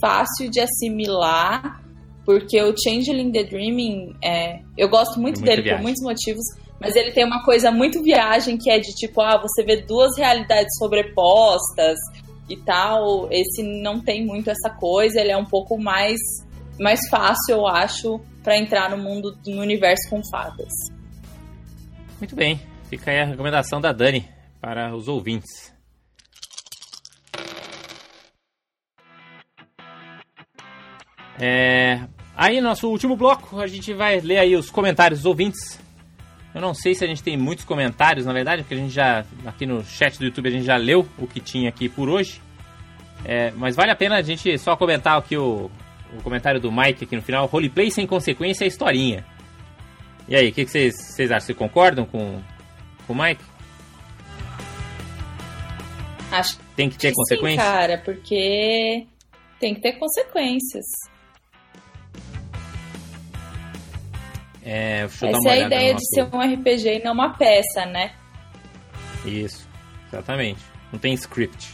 fácil de assimilar, porque o Changeling the Dreaming, é, eu gosto muito Muita dele viagem. por muitos motivos, mas ele tem uma coisa muito viagem que é de tipo, ah, você vê duas realidades sobrepostas e tal. Esse não tem muito essa coisa, ele é um pouco mais, mais fácil, eu acho, pra entrar no mundo, no universo com fadas. Muito bem, fica aí a recomendação da Dani para os ouvintes. É, aí, nosso último bloco, a gente vai ler aí os comentários dos ouvintes. Eu não sei se a gente tem muitos comentários, na verdade, porque a gente já, aqui no chat do YouTube, a gente já leu o que tinha aqui por hoje. É, mas vale a pena a gente só comentar aqui o, o comentário do Mike aqui no final. Roleplay sem consequência é historinha. E aí, o que, vocês acham? Vocês concordam com, com o Mike? Acho Tem que ter que consequência? sim, cara, porque tem que ter consequências. É, Essa é a ideia de ser nosso- um RPG e não uma peça, né? Isso, exatamente. Não tem script.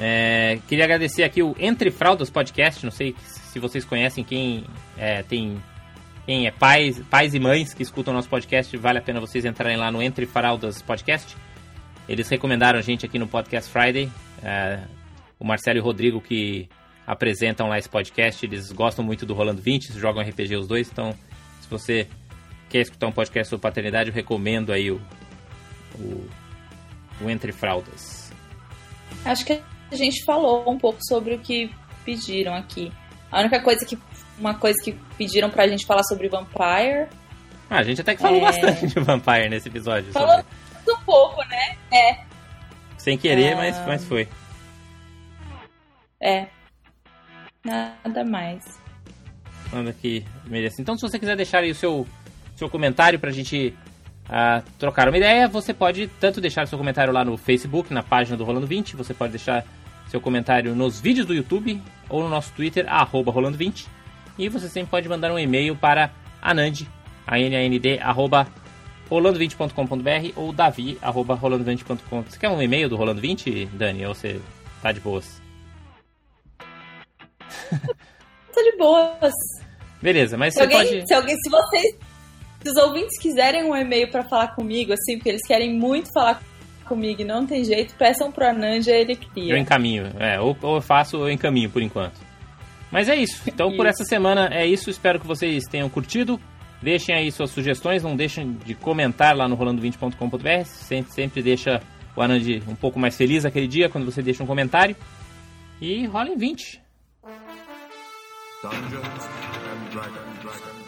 É, queria agradecer aqui o Entre Fraldas Podcast. Não sei se vocês conhecem quem é, tem quem é pais, pais e mães que escutam nosso podcast. Vale a pena vocês entrarem lá no Entre Fraldas Podcast. Eles recomendaram a gente aqui no Podcast Friday. É, o Marcelo e o Rodrigo que apresentam lá esse podcast. Eles gostam muito do Rolando 20, jogam RPG os dois. Então, se você quer escutar um podcast sobre paternidade, eu recomendo aí o, o, o Entre Fraldas. Acho que a gente falou um pouco sobre o que pediram aqui. A única coisa que. Uma coisa que pediram pra gente falar sobre Vampire. Ah, a gente até que falou É. bastante de Vampire nesse episódio. Falou sobre- um pouco, né? É. Sem querer, Ah. mas, mas foi. É. Nada mais. Manda aqui, merece. Então, se você quiser deixar aí o seu, seu comentário pra gente ah, trocar uma ideia, você pode tanto deixar seu comentário lá no Facebook, na página do Rolando 20, você pode deixar seu comentário nos vídeos do YouTube ou no nosso Twitter, arroba Rolando20. E você sempre pode mandar um e-mail para anand, A-N-A-N-D, arroba rolando20.com.br ou davi, arroba rolando20.com. Você quer um e-mail do Rolando 20, Dani, ou você tá de boas? Tô de boas. Beleza, mas Se você alguém, pode... se alguém, se vocês, se os ouvintes quiserem um e-mail pra falar comigo, assim, porque eles querem muito falar comigo e não tem jeito, peçam pro Ananja, ele Eu cria. encaminho, é, ou, ou eu faço ou eu encaminho por enquanto. Mas é isso. Então por Isso. essa semana é isso. Espero que vocês tenham curtido. Deixem aí suas sugestões, não deixem de comentar lá no rolando20.com.br. Sempre, sempre deixa o Anand um pouco mais feliz aquele dia quando você deixa um comentário. E rolem 20. Dungeons and Dragons.